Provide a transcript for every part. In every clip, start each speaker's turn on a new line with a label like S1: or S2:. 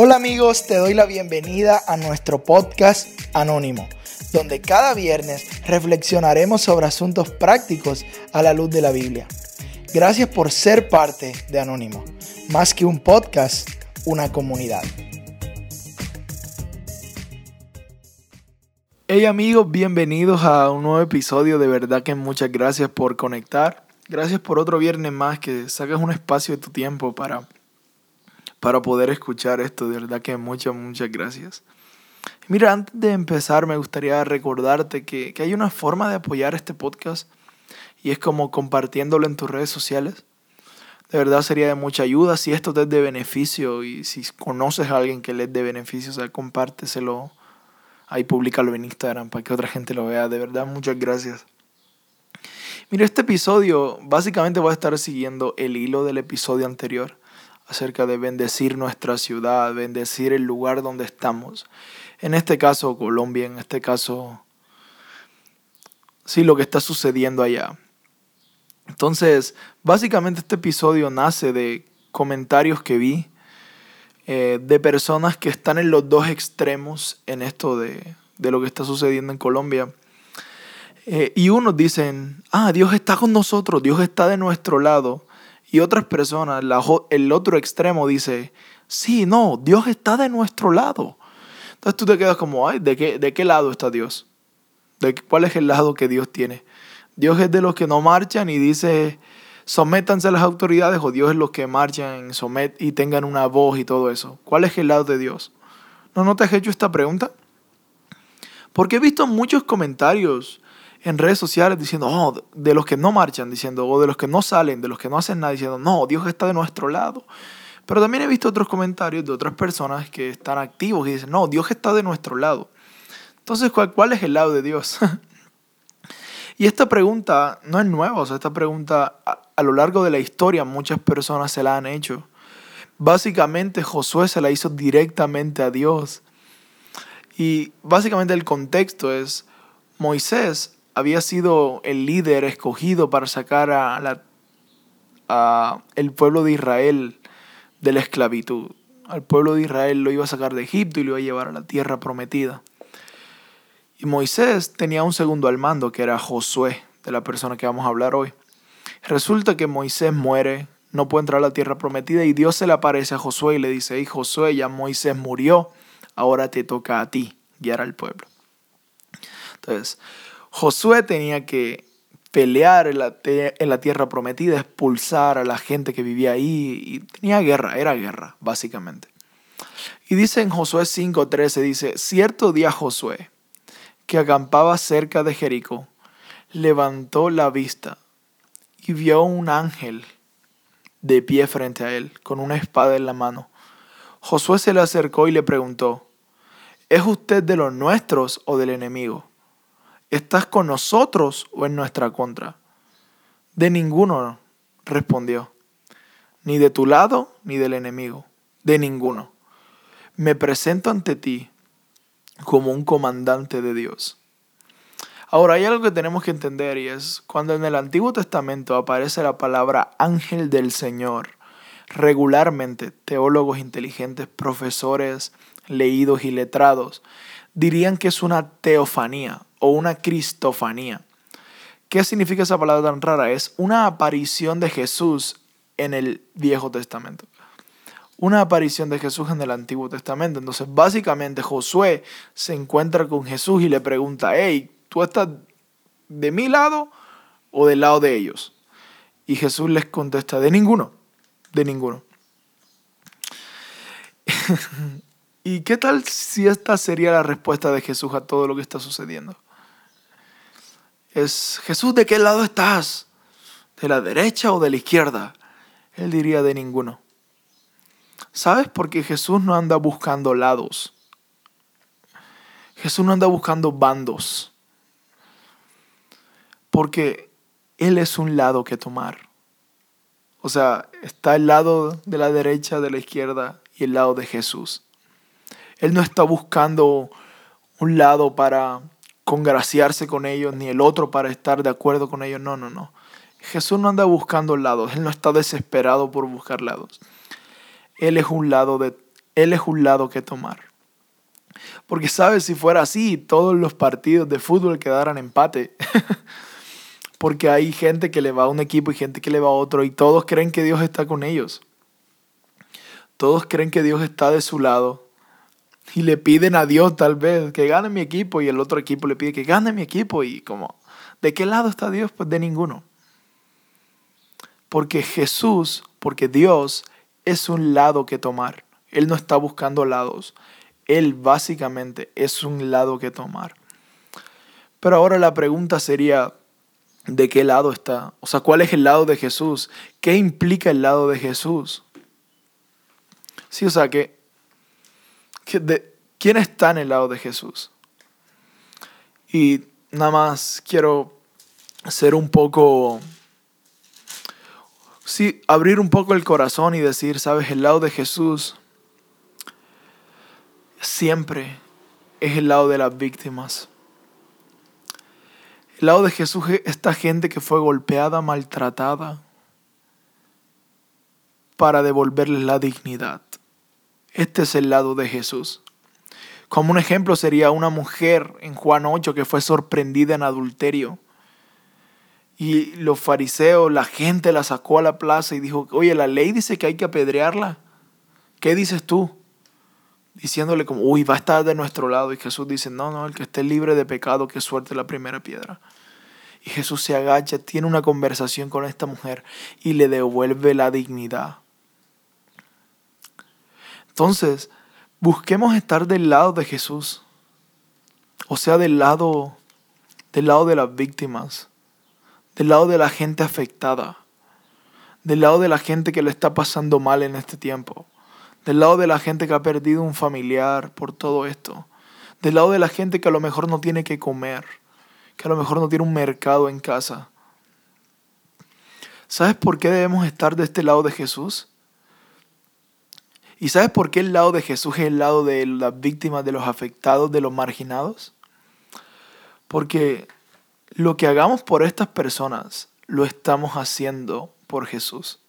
S1: Hola amigos, te doy la bienvenida a nuestro podcast Anónimo, donde cada viernes reflexionaremos sobre asuntos prácticos a la luz de la Biblia. Gracias por ser parte de Anónimo, más que un podcast, una comunidad. Hey amigos, bienvenidos a un nuevo episodio, de verdad que muchas gracias por conectar. Gracias por otro viernes más que saques un espacio de tu tiempo para para poder escuchar esto. De verdad que muchas, muchas gracias. Mira, antes de empezar me gustaría recordarte que, hay una forma de apoyar este podcast y es como compartiéndolo en tus redes sociales. De verdad sería de mucha ayuda si esto te es de beneficio y si conoces a alguien que le es de beneficio, o sea, compárteselo ahí, públicalo en Instagram para que otra gente lo vea. De verdad, muchas gracias. Mira, este episodio básicamente va a estar siguiendo el hilo del episodio anterior acerca de bendecir nuestra ciudad, bendecir el lugar donde estamos. En este caso Colombia, en este caso, sí, lo que está sucediendo allá. Entonces, básicamente este episodio nace de comentarios que vi eh, de personas que están en los dos extremos en esto de, lo que está sucediendo en Colombia. Eh, y unos dicen, ah, Dios está con nosotros, Dios está de nuestro lado. Y otras personas, el otro extremo dice, sí, no, Dios está de nuestro lado. Entonces tú te quedas como, ay, ¿de qué, de qué lado está Dios? ¿De ¿Cuál es el lado que Dios tiene? Dios es de los que no marchan y dice, sométanse a las autoridades o Dios es los que marchan somet y tengan una voz y todo eso. ¿Cuál es el lado de Dios? ¿No, no te has hecho esta pregunta? Porque he visto muchos comentarios en redes sociales diciendo, oh, de los que no marchan, diciendo, o de los que no salen, de los que no hacen nada, diciendo, no, Dios está de nuestro lado. Pero también he visto otros comentarios de otras personas que están activos y dicen, no, Dios está de nuestro lado. Entonces, ¿cuál, cuál es el lado de Dios? y esta pregunta no es nueva, o sea, esta pregunta a, a lo largo de la historia muchas personas se la han hecho. Básicamente Josué se la hizo directamente a Dios. Y básicamente el contexto es, Moisés había sido el líder escogido para sacar a, la, el pueblo de Israel de la esclavitud. Al pueblo de Israel lo iba a sacar de Egipto y lo iba a llevar a la tierra prometida. Y Moisés tenía un segundo al mando, que era Josué, de la persona que vamos a hablar hoy. Resulta que Moisés muere, no puede entrar a la tierra prometida y Dios se le aparece a Josué y le dice, hey Josué, ya Moisés murió, ahora te toca a ti guiar al pueblo. Entonces, Josué tenía que pelear en la, tierra prometida, expulsar a la gente que vivía ahí. Y tenía guerra, era guerra, básicamente. Y dice en Josué 5:13, dice, cierto día Josué, que acampaba cerca de Jericó, levantó la vista y vio un ángel de pie frente a él, con una espada en la mano. Josué se le acercó y le preguntó, ¿es usted de los nuestros o del enemigo? ¿Estás con nosotros o en nuestra contra? De ninguno, respondió. Ni de tu lado ni del enemigo. De ninguno. Me presento ante ti como un comandante de Dios. Ahora hay algo que tenemos que entender y es cuando en el Antiguo Testamento aparece la palabra ángel del Señor, regularmente teólogos inteligentes, profesores, leídos y letrados dirían que es una teofanía o una cristofanía. ¿Qué significa esa palabra tan rara? Es una aparición de Jesús en el Viejo Testamento. Una aparición de Jesús en el Antiguo Testamento. Entonces, básicamente, Josué se encuentra con Jesús y le pregunta, hey, ¿tú estás de mi lado o del lado de ellos? Y Jesús les contesta, de ninguno, de ninguno. ¿Y qué tal si esta sería la respuesta de Jesús a todo lo que está sucediendo? es, Jesús, ¿de qué lado estás? ¿De la derecha o de la izquierda? Él diría de ninguno. ¿Sabes? Porque Jesús no anda buscando lados. Jesús no anda buscando bandos. Porque Él es un lado que tomar. O sea, está el lado de la derecha, de la izquierda y el lado de Jesús. Él no está buscando un lado para congraciarse con ellos, ni el otro para estar de acuerdo con ellos. No, no, no. Jesús no anda buscando lados, Él no está desesperado por buscar lados. Él es un lado de, Él es un lado que tomar. Porque sabes, si fuera así, todos los partidos de fútbol quedaran empate. Porque hay gente que le va a un equipo y gente que le va a otro y todos creen que Dios está con ellos. Todos creen que Dios está de su lado y le piden a Dios tal vez que gane mi equipo y el otro equipo le pide que gane mi equipo y como, ¿de qué lado está Dios? Pues de ninguno. Porque Jesús, porque Dios es un lado que tomar. Él no está buscando lados. Él básicamente es un lado que tomar. Pero ahora la pregunta sería, ¿de qué lado está? O sea, ¿cuál es el lado de Jesús? ¿Qué implica el lado de Jesús? Sí, o sea, que, ¿quién está en el lado de Jesús? Y nada más quiero ser un poco, sí, abrir un poco el corazón y decir, sabes, el lado de Jesús siempre es el lado de las víctimas. El lado de Jesús es esta gente que fue golpeada, maltratada, para devolverles la dignidad. Este es el lado de Jesús. Como un ejemplo sería una mujer en Juan 8 que fue sorprendida en adulterio. Y los fariseos, la gente la sacó a la plaza y dijo, oye, la ley dice que hay que apedrearla. ¿Qué dices tú? Diciéndole como, uy, va a estar de nuestro lado. Y Jesús dice, no, no, el que esté libre de pecado, que suelte la primera piedra. Y Jesús se agacha, tiene una conversación con esta mujer y le devuelve la dignidad. Entonces, busquemos estar del lado de Jesús. O sea, del lado, del lado de las víctimas, del lado de la gente afectada, del lado de la gente que le está pasando mal en este tiempo, del lado de la gente que ha perdido un familiar por todo esto, del lado de la gente que a lo mejor no tiene que comer, que a lo mejor no tiene un mercado en casa. ¿Sabes por qué debemos estar de este lado de Jesús? ¿Y sabes por qué el lado de Jesús es el lado de las víctimas, de los afectados, de los marginados? Porque lo que hagamos por estas personas lo estamos haciendo por Jesús.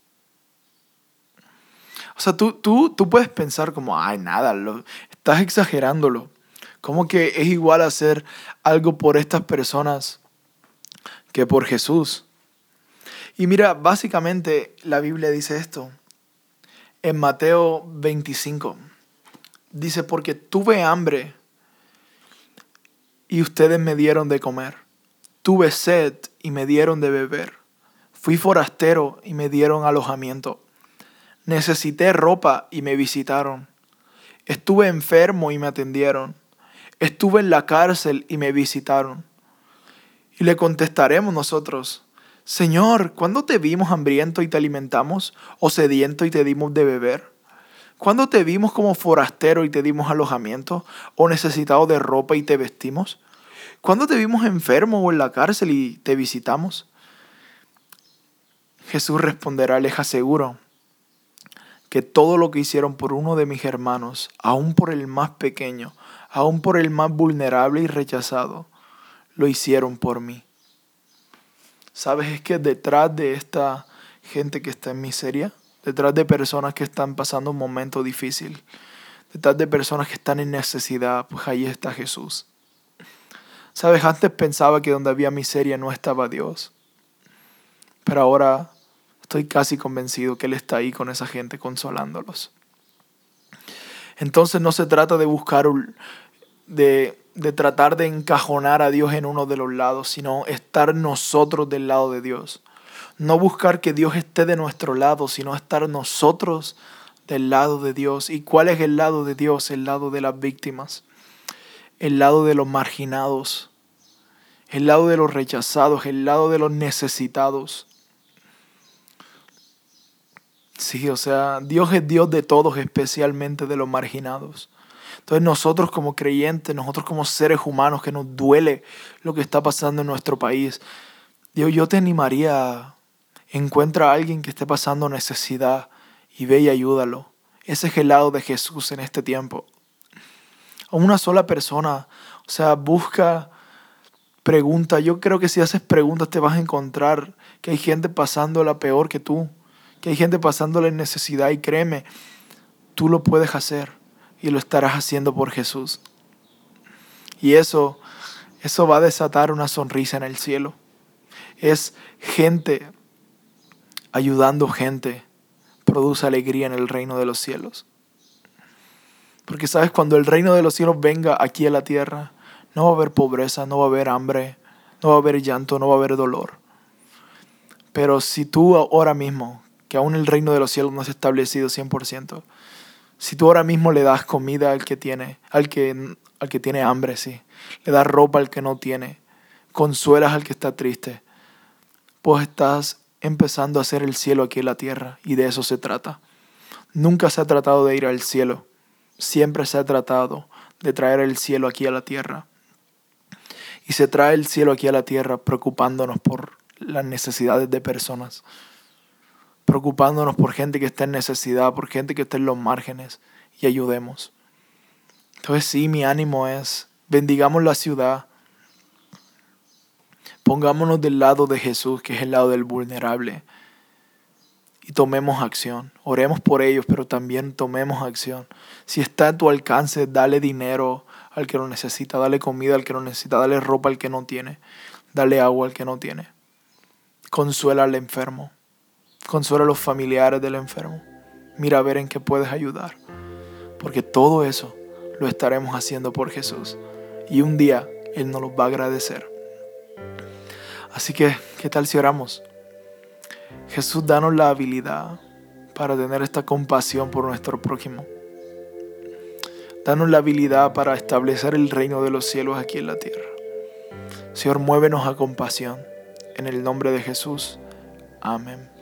S1: O sea, tú, tú, tú puedes pensar como, ay, nada, lo, estás exagerándolo. ¿Cómo que es igual hacer algo por estas personas que por Jesús? Y mira, básicamente la Biblia dice esto en Mateo 25. Dice, porque tuve hambre y ustedes me dieron de comer. Tuve sed y me dieron de beber. Fui forastero y me dieron alojamiento. Necesité ropa y me visitaron. Estuve enfermo y me atendieron. Estuve en la cárcel y me visitaron. Y le contestaremos nosotros, Señor, ¿cuándo te vimos hambriento y te alimentamos? ¿O sediento y te dimos de beber? ¿Cuándo te vimos como forastero y te dimos alojamiento? ¿O necesitado de ropa y te vestimos? ¿Cuándo te vimos enfermo o en la cárcel y te visitamos? Jesús responderá, les aseguro que todo lo que hicieron por uno de mis hermanos, aun por el más pequeño, aun por el más vulnerable y rechazado, lo hicieron por mí. ¿Sabes? Es que detrás de esta gente que está en miseria, detrás de personas que están pasando un momento difícil, detrás de personas que están en necesidad, pues ahí está Jesús. ¿Sabes? Antes pensaba que donde había miseria no estaba Dios. Pero ahora estoy casi convencido que Él está ahí con esa gente consolándolos. Entonces no se trata de buscar, de de tratar de encajonar a Dios en uno de los lados, sino estar nosotros del lado de Dios. No buscar que Dios esté de nuestro lado, sino estar nosotros del lado de Dios. ¿Y cuál es el lado de Dios? El lado de las víctimas, el lado de los marginados, el lado de los rechazados, el lado de los necesitados. Sí, o sea, Dios es Dios de todos, especialmente de los marginados. Entonces nosotros como creyentes, nosotros como seres humanos que nos duele lo que está pasando en nuestro país, Dios, yo te animaría, encuentra a alguien que esté pasando necesidad y ve y ayúdalo. Ese es el lado de Jesús en este tiempo. A una sola persona, o sea, busca, pregunta. Yo creo que si haces preguntas te vas a encontrar que hay gente pasándola peor que tú, que hay gente pasándola en necesidad y créeme, tú lo puedes hacer y lo estarás haciendo por Jesús. Y eso, eso va a desatar una sonrisa en el cielo. Es gente ayudando gente, produce alegría en el reino de los cielos. Porque sabes, cuando el reino de los cielos venga aquí a la tierra, no va a haber pobreza, no va a haber hambre, no va a haber llanto, no va a haber dolor. Pero si tú ahora mismo, que aún el reino de los cielos no es establecido 100%, si tú ahora mismo le das comida al que tiene, al que, al que tiene hambre, sí, le das ropa al que no tiene, consuelas al que está triste, pues estás empezando a hacer el cielo aquí en la tierra y de eso se trata. Nunca se ha tratado de ir al cielo, siempre se ha tratado de traer el cielo aquí a la tierra. Y se trae el cielo aquí a la tierra preocupándonos por las necesidades de personas, preocupándonos por gente que está en necesidad, por gente que está en los márgenes y ayudemos. Entonces sí, mi ánimo es, bendigamos la ciudad, pongámonos del lado de Jesús, que es el lado del vulnerable, y tomemos acción. Oremos por ellos, pero también tomemos acción. Si está a tu alcance, dale dinero al que lo necesita, dale comida al que lo necesita, dale ropa al que no tiene, dale agua al que no tiene. Consuela al enfermo, consuela a los familiares del enfermo. Mira a ver en qué puedes ayudar, porque todo eso lo estaremos haciendo por Jesús. Y un día Él nos lo va a agradecer. Así que, ¿qué tal si oramos? Jesús, danos la habilidad para tener esta compasión por nuestro prójimo. Danos la habilidad para establecer el reino de los cielos aquí en la tierra. Señor, muévenos a compasión. En el nombre de Jesús. Amén.